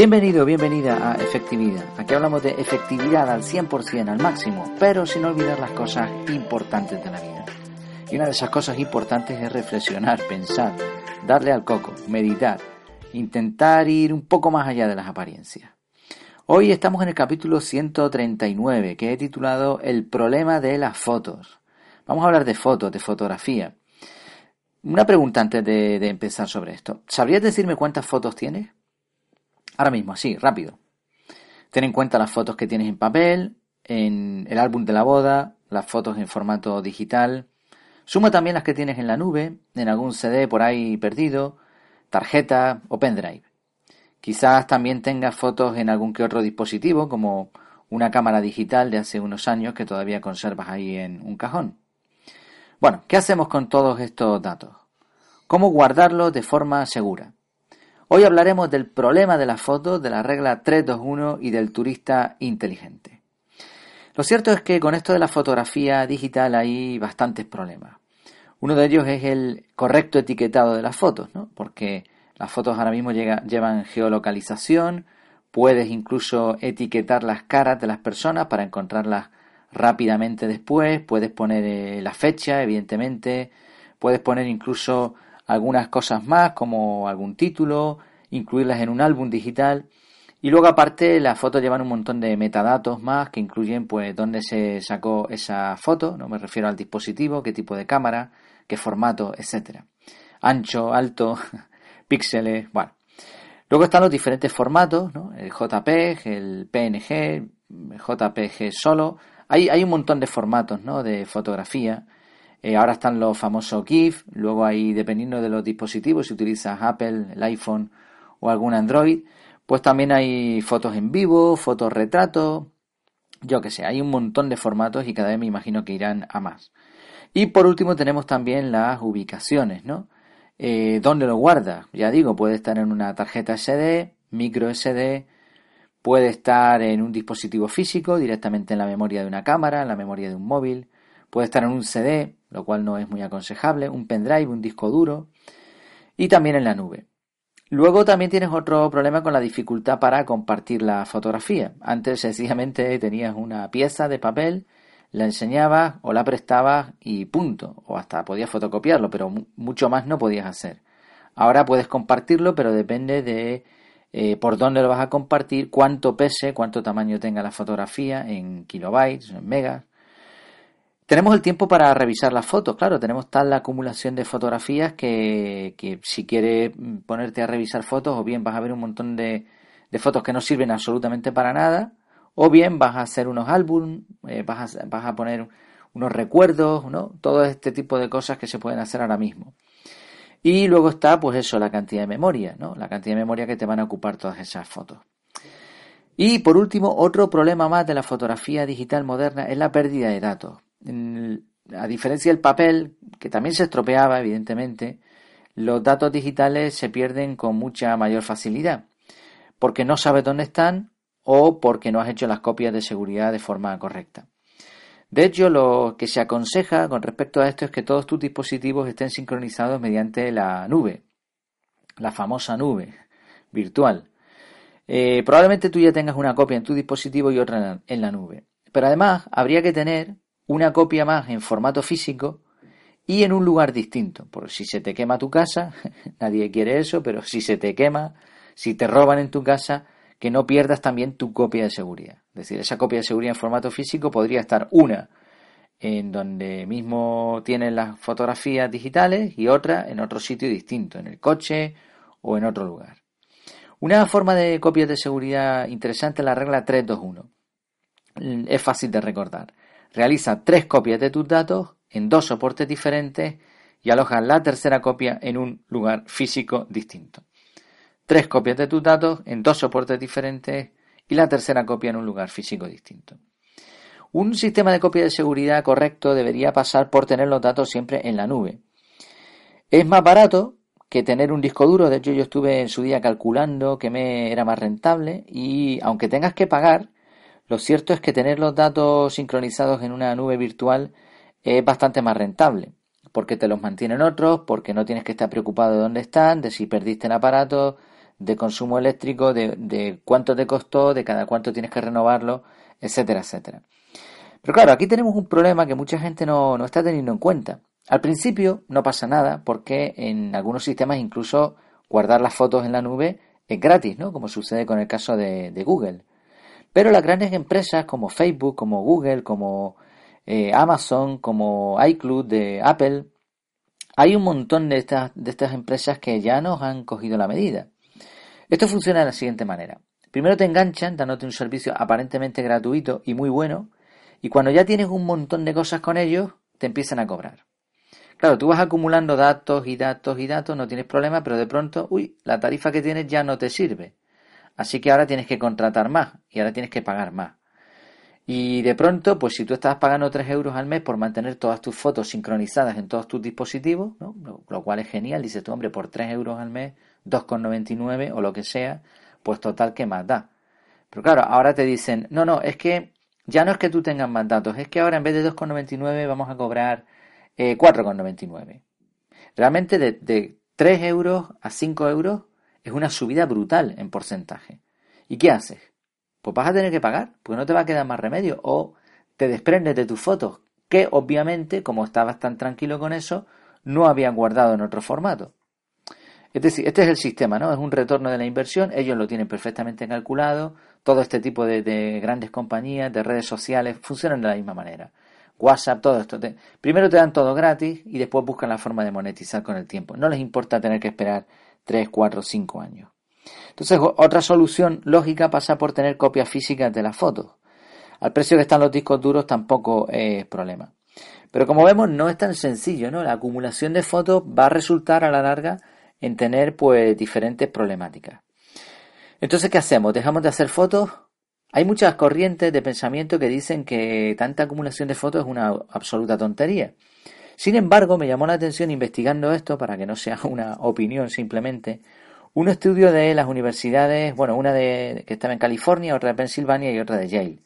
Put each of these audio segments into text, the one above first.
Bienvenido, bienvenida a Efectividad. Aquí hablamos de efectividad al 100%, al máximo, pero sin olvidar las cosas importantes de la vida. Y una de esas cosas importantes es reflexionar, pensar, darle al coco, meditar, intentar ir un poco más allá de las apariencias. Hoy estamos en el capítulo 139, que he titulado El problema de las fotos. Vamos a hablar de fotos, de fotografía. Una pregunta antes de, de empezar sobre esto. ¿Sabrías decirme cuántas fotos tienes? Ahora mismo, así, rápido. Ten en cuenta las fotos que tienes en papel, en el álbum de la boda, las fotos en formato digital. Suma también las que tienes en la nube, en algún CD por ahí perdido, tarjeta o pendrive. Quizás también tengas fotos en algún que otro dispositivo, como una cámara digital de hace unos años que todavía conservas ahí en un cajón. Bueno, ¿qué hacemos con todos estos datos? ¿Cómo guardarlos de forma segura? Hoy hablaremos del problema de las fotos, de la regla 321 y del turista inteligente. Lo cierto es que con esto de la fotografía digital hay bastantes problemas. Uno de ellos es el correcto etiquetado de las fotos, ¿no? porque las fotos ahora mismo llevan geolocalización, puedes incluso etiquetar las caras de las personas para encontrarlas rápidamente después, puedes poner eh, la fecha, evidentemente, puedes poner incluso algunas cosas más como algún título, incluirlas en un álbum digital y luego aparte las fotos llevan un montón de metadatos más que incluyen pues dónde se sacó esa foto, no me refiero al dispositivo, qué tipo de cámara, qué formato, etcétera. Ancho, alto, píxeles, bueno. Luego están los diferentes formatos, ¿no? El JPEG, el PNG, JPG solo. Hay, hay un montón de formatos, ¿no? De fotografía eh, ahora están los famosos GIF, luego hay, dependiendo de los dispositivos, si utilizas Apple, el iPhone o algún Android, pues también hay fotos en vivo, fotos retratos, yo que sé, hay un montón de formatos y cada vez me imagino que irán a más. Y por último tenemos también las ubicaciones, ¿no? Eh, ¿Dónde lo guardas? Ya digo, puede estar en una tarjeta SD, micro SD, puede estar en un dispositivo físico, directamente en la memoria de una cámara, en la memoria de un móvil, puede estar en un CD, lo cual no es muy aconsejable, un pendrive, un disco duro y también en la nube. Luego también tienes otro problema con la dificultad para compartir la fotografía. Antes sencillamente tenías una pieza de papel, la enseñabas o la prestabas y punto. O hasta podías fotocopiarlo, pero mucho más no podías hacer. Ahora puedes compartirlo, pero depende de eh, por dónde lo vas a compartir, cuánto pese, cuánto tamaño tenga la fotografía en kilobytes, en megas. Tenemos el tiempo para revisar las fotos, claro, tenemos tal la acumulación de fotografías que, si quieres ponerte a revisar fotos, o bien vas a ver un montón de, fotos que no sirven absolutamente para nada, o bien vas a hacer unos álbumes, eh, vas, a, vas a poner unos recuerdos, ¿no? Todo este tipo de cosas que se pueden hacer ahora mismo. Y luego está, pues eso, la cantidad de memoria, ¿no? La cantidad de memoria que te van a ocupar todas esas fotos. Y por último, otro problema más de la fotografía digital moderna es la pérdida de datos a diferencia del papel, que también se estropeaba, evidentemente, los datos digitales se pierden con mucha mayor facilidad, porque no sabes dónde están o porque no has hecho las copias de seguridad de forma correcta. De hecho, lo que se aconseja con respecto a esto es que todos tus dispositivos estén sincronizados mediante la nube, la famosa nube virtual. Eh, probablemente tú ya tengas una copia en tu dispositivo y otra en la nube. Pero además habría que tener una copia más en formato físico y en un lugar distinto. Por si se te quema tu casa, nadie quiere eso, pero si se te quema, si te roban en tu casa, que no pierdas también tu copia de seguridad. Es decir, esa copia de seguridad en formato físico podría estar una en donde mismo tienen las fotografías digitales y otra en otro sitio distinto, en el coche o en otro lugar. Una forma de copia de seguridad interesante es la regla 321. Es fácil de recordar. Realiza tres copias de tus datos en dos soportes diferentes y aloja la tercera copia en un lugar físico distinto. Tres copias de tus datos en dos soportes diferentes y la tercera copia en un lugar físico distinto. Un sistema de copia de seguridad correcto debería pasar por tener los datos siempre en la nube. Es más barato que tener un disco duro, de hecho yo estuve en su día calculando que me era más rentable y aunque tengas que pagar, lo cierto es que tener los datos sincronizados en una nube virtual es bastante más rentable, porque te los mantienen otros, porque no tienes que estar preocupado de dónde están, de si perdiste el aparato, de consumo eléctrico, de, cuánto te costó, de cada cuánto tienes que renovarlo, etcétera, etcétera. Pero claro, aquí tenemos un problema que mucha gente no, no está teniendo en cuenta. Al principio no pasa nada porque en algunos sistemas incluso guardar las fotos en la nube es gratis, ¿no? Como sucede con el caso de, Google. Pero las grandes empresas como Facebook, como Google, como eh, Amazon, como iCloud de Apple, hay un montón de estas, de estas empresas que ya nos han cogido la medida. Esto funciona de la siguiente manera. Primero te enganchan dándote un servicio aparentemente gratuito y muy bueno, y cuando ya tienes un montón de cosas con ellos, te empiezan a cobrar. Claro, tú vas acumulando datos y datos y datos, no tienes problema, pero de pronto, uy, la tarifa que tienes ya no te sirve. Así que ahora tienes que contratar más y ahora tienes que pagar más. Y de pronto, pues si tú estás pagando 3 euros al mes por mantener todas tus fotos sincronizadas en todos tus dispositivos, lo, cual es genial, dices tú, hombre, por 3 euros al mes, 2,99 o lo que sea, pues total, ¿qué más da? Pero claro, ahora te dicen, no, no, es que ya no es que tú tengas más datos, es que ahora en vez de 2,99 vamos a cobrar 4,99. Eh, Realmente de, 3 euros a 5 euros es una subida brutal en porcentaje. ¿Y qué haces? Pues vas a tener que pagar, porque no te va a quedar más remedio. O te desprendes de tus fotos, que obviamente, como estabas tan tranquilo con eso, no habían guardado en otro formato. Es decir, este es el sistema, ¿no? Es un retorno de la inversión, ellos lo tienen perfectamente calculado, todo este tipo de, de grandes compañías, de redes sociales, funcionan de la misma manera. WhatsApp, todo esto. primero te dan todo gratis y después buscan la forma de monetizar con el tiempo. No les importa tener que esperar 3, 4, 5 años. Entonces, otra solución lógica pasa por tener copias físicas de las fotos. Al precio que están los discos duros tampoco es problema. Pero como vemos, no es tan sencillo, ¿no? La acumulación de fotos va a resultar a la larga en tener pues diferentes problemáticas. Entonces, ¿qué hacemos? ¿Dejamos de hacer fotos? Hay muchas corrientes de pensamiento que dicen que tanta acumulación de fotos es una absoluta tontería. Sin embargo, me llamó la atención investigando esto, para que no sea una opinión simplemente, un estudio de las universidades, bueno, una de, que estaba en California, otra de Pensilvania y otra de Yale.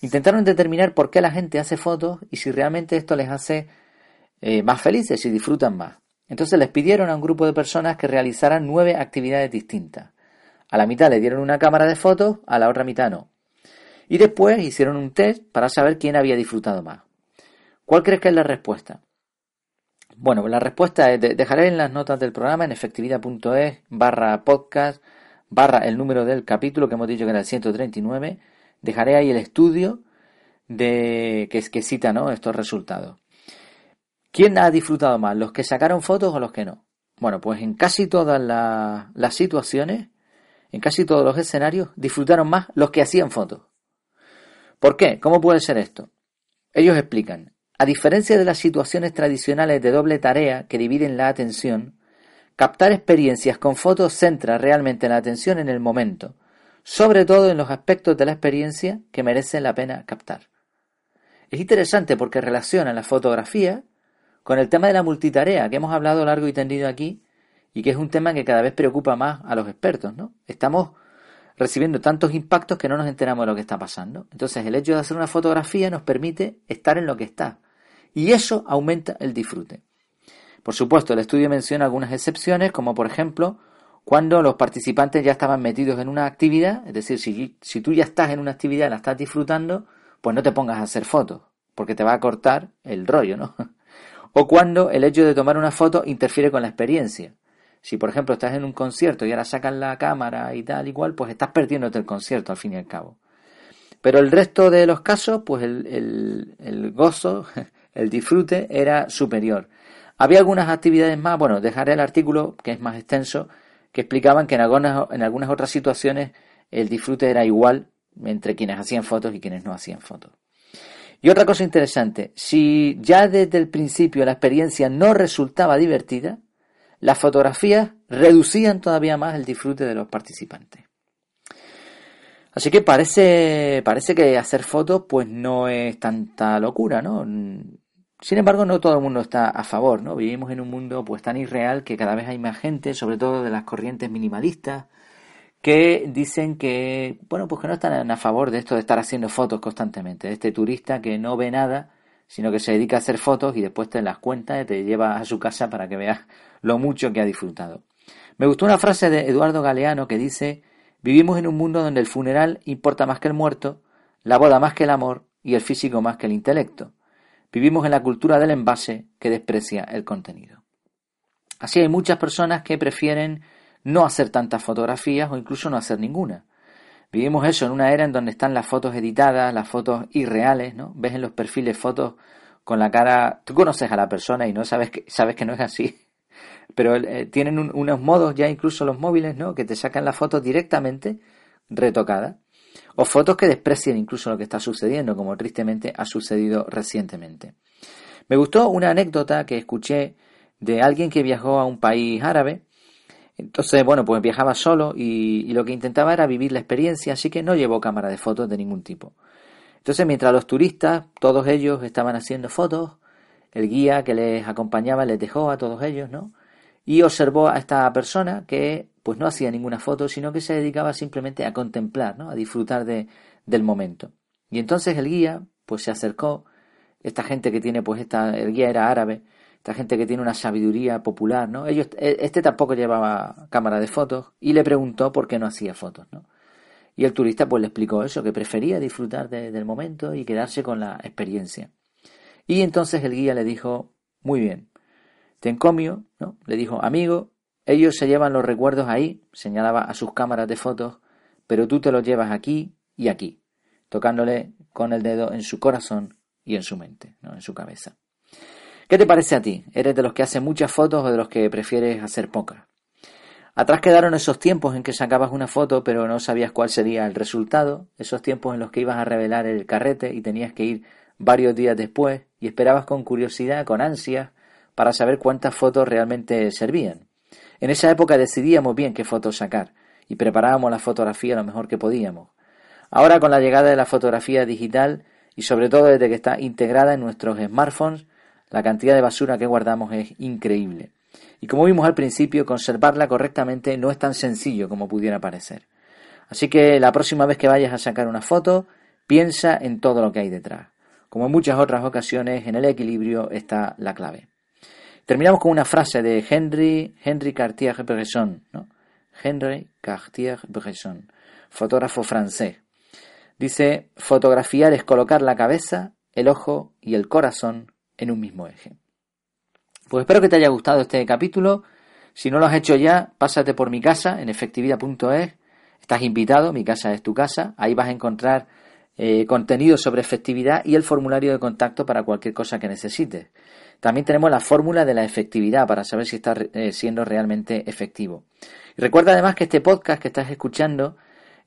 Intentaron determinar por qué la gente hace fotos y si realmente esto les hace eh, más felices y disfrutan más. Entonces les pidieron a un grupo de personas que realizaran nueve actividades distintas. A la mitad le dieron una cámara de fotos, a la otra mitad no. Y después hicieron un test para saber quién había disfrutado más. ¿Cuál crees que es la respuesta? Bueno, la respuesta es, dejaré en las notas del programa en efectividad.es barra podcast barra el número del capítulo que hemos dicho que era el 139. Dejaré ahí el estudio de que, que cita ¿no? estos resultados. ¿Quién ha disfrutado más? ¿Los que sacaron fotos o los que no? Bueno, pues en casi todas las situaciones, en casi todos los escenarios, disfrutaron más los que hacían fotos. ¿Por qué? ¿Cómo puede ser esto? Ellos explican, a diferencia de las situaciones tradicionales de doble tarea que dividen la atención, captar experiencias con fotos centra realmente la atención en el momento, sobre todo en los aspectos de la experiencia que merecen la pena captar. Es interesante porque relaciona la fotografía con el tema de la multitarea que hemos hablado largo y tendido aquí y que es un tema que cada vez preocupa más a los expertos, ¿no? Estamos recibiendo tantos impactos que no nos enteramos de lo que está pasando. Entonces el hecho de hacer una fotografía nos permite estar en lo que está y eso aumenta el disfrute. Por supuesto, el estudio menciona algunas excepciones, como por ejemplo cuando los participantes ya estaban metidos en una actividad, es decir, si, tú ya estás en una actividad y la estás disfrutando, pues no te pongas a hacer fotos, porque te va a cortar el rollo, ¿no? O cuando el hecho de tomar una foto interfiere con la experiencia. Si, por ejemplo, estás en un concierto y ahora sacas la cámara y tal igual, pues estás perdiéndote el concierto al fin y al cabo. Pero el resto de los casos, pues el, gozo, el disfrute era superior. Había algunas actividades más, bueno, dejaré el artículo, que es más extenso, que explicaban que en algunas, en algunas otras situaciones el disfrute era igual entre quienes hacían fotos y quienes no hacían fotos. Y otra cosa interesante, si ya desde el principio la experiencia no resultaba divertida, las fotografías reducían todavía más el disfrute de los participantes. Así que parece, parece que hacer fotos pues no es tanta locura, ¿no? Sin embargo, no todo el mundo está a favor, ¿no? Vivimos en un mundo pues tan irreal que cada vez hay más gente, sobre todo de las corrientes minimalistas, que dicen que, bueno, pues que no están a favor de esto de estar haciendo fotos constantemente, de este turista que no ve nada, sino que se dedica a hacer fotos y después te las cuenta y te lleva a su casa para que veas lo mucho que ha disfrutado. Me gustó una frase de Eduardo Galeano que dice, vivimos en un mundo donde el funeral importa más que el muerto, la boda más que el amor y el físico más que el intelecto. Vivimos en la cultura del envase que desprecia el contenido. Así hay muchas personas que prefieren no hacer tantas fotografías o incluso no hacer ninguna. Vivimos eso en una era en donde están las fotos editadas, las fotos irreales, ¿no? Ves en los perfiles fotos con la cara, tú conoces a la persona y no sabes que, sabes que no es así. Pero eh, tienen unos modos ya incluso los móviles, ¿no? Que te sacan la foto directamente retocada. O fotos que desprecian incluso lo que está sucediendo, como tristemente ha sucedido recientemente. Me gustó una anécdota que escuché de alguien que viajó a un país árabe entonces, bueno, pues viajaba solo y, lo que intentaba era vivir la experiencia, así que no llevó cámara de fotos de ningún tipo. Entonces, mientras los turistas, todos ellos estaban haciendo fotos, el guía que les acompañaba les dejó a todos ellos, ¿no? Y observó a esta persona que pues no hacía ninguna foto, sino que se dedicaba simplemente a contemplar, ¿no? A disfrutar de, del momento. Y entonces el guía pues se acercó, esta gente que tiene pues esta, el guía era árabe, esta gente que tiene una sabiduría popular, ¿no? Ellos, e, este tampoco llevaba cámara de fotos y le preguntó por qué no hacía fotos, ¿no? Y el turista pues le explicó eso, que prefería disfrutar del momento y quedarse con la experiencia. Y entonces el guía le dijo, muy bien, te encomio, ¿no? Le dijo, amigo, ellos se llevan los recuerdos ahí, señalaba a sus cámaras de fotos, pero tú te los llevas aquí y aquí, tocándole con el dedo en su corazón y en su mente, ¿no? en su cabeza. ¿Qué te parece a ti? ¿Eres de los que hacen muchas fotos o de los que prefieres hacer pocas? Atrás quedaron esos tiempos en que sacabas una foto pero no sabías cuál sería el resultado, esos tiempos en los que ibas a revelar el carrete y tenías que ir varios días después y esperabas con curiosidad, con ansia, para saber cuántas fotos realmente servían. En esa época decidíamos bien qué fotos sacar y preparábamos la fotografía lo mejor que podíamos. Ahora con la llegada de la fotografía digital y sobre todo desde que está integrada en nuestros smartphones, la cantidad de basura que guardamos es increíble. Y como vimos al principio, conservarla correctamente no es tan sencillo como pudiera parecer. Así que la próxima vez que vayas a sacar una foto, piensa en todo lo que hay detrás. Como en muchas otras ocasiones, en el equilibrio está la clave. Terminamos con una frase de Henry, Henry Cartier-Bresson, ¿no? Henry Cartier-Bresson, fotógrafo francés. Dice, fotografiar es colocar la cabeza, el ojo y el corazón en un mismo eje. Pues espero que te haya gustado este capítulo. Si no lo has hecho ya, pásate por mi casa en efectividad.es. Estás invitado, mi casa es tu casa. Ahí vas a encontrar eh, contenido sobre efectividad y el formulario de contacto para cualquier cosa que necesites. También tenemos la fórmula de la efectividad para saber si estás eh, siendo realmente efectivo. Y recuerda además que este podcast que estás escuchando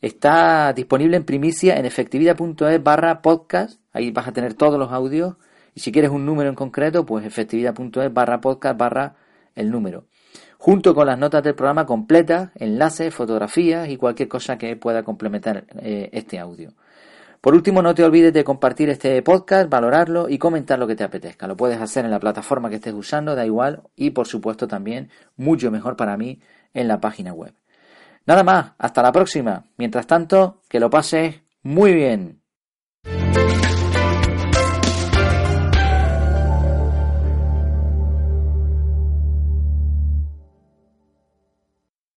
está disponible en primicia en efectividad.es barra podcast. Ahí vas a tener todos los audios y si quieres un número en concreto, pues efectividad.es barra podcast barra el número. Junto con las notas del programa completas, enlaces, fotografías y cualquier cosa que pueda complementar eh, este audio. Por último, no te olvides de compartir este podcast, valorarlo y comentar lo que te apetezca. Lo puedes hacer en la plataforma que estés usando, da igual, y por supuesto también, mucho mejor para mí, en la página web. Nada más, hasta la próxima. Mientras tanto, que lo pases muy bien.